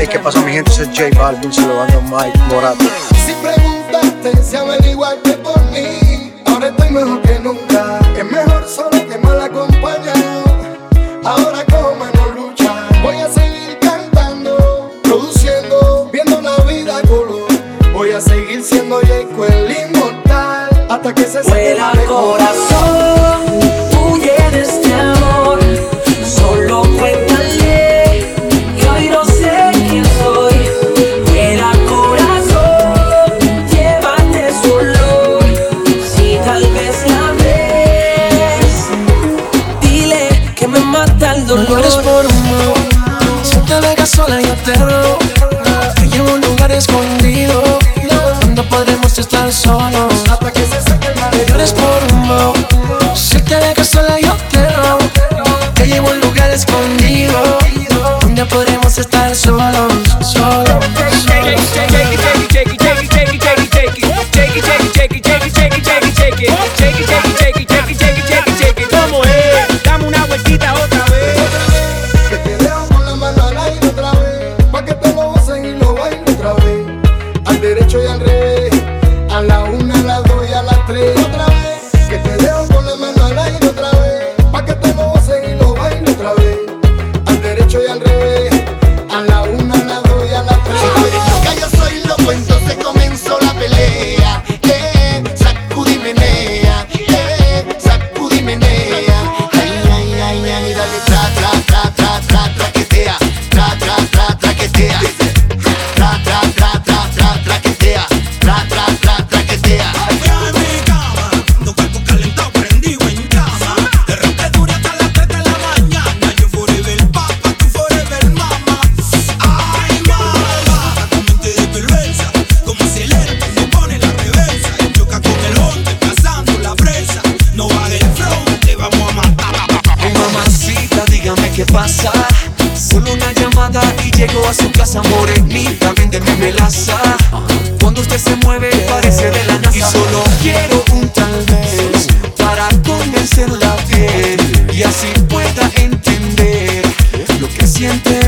Ese es J Balvin, se lo van a Mike Morato. Si preguntaste si averiguaste por mí, ahora estoy mejor que nunca. Es mejor solo que mal acompañado. Ahora como no lucha, voy a seguir cantando, produciendo, viendo la vida color. Voy a seguir siendo Jayco el inmortal hasta que se Vuela corazón, el dolor. No eres por humor. Si te dejas sola yo te robo. Te llevo a un lugar escondido donde podremos estar solos. hasta que se seque el eres por. Si te dejas sola yo te robo. Te llevo a un lugar escondido donde podremos estar solos. Qué pasa. Solo una llamada y llego a su casa morenita, véndeme melaza. Cuando usted se mueve parece de la NASA. Y solo quiero un tal vez para convencerla bien y así pueda entender lo que siente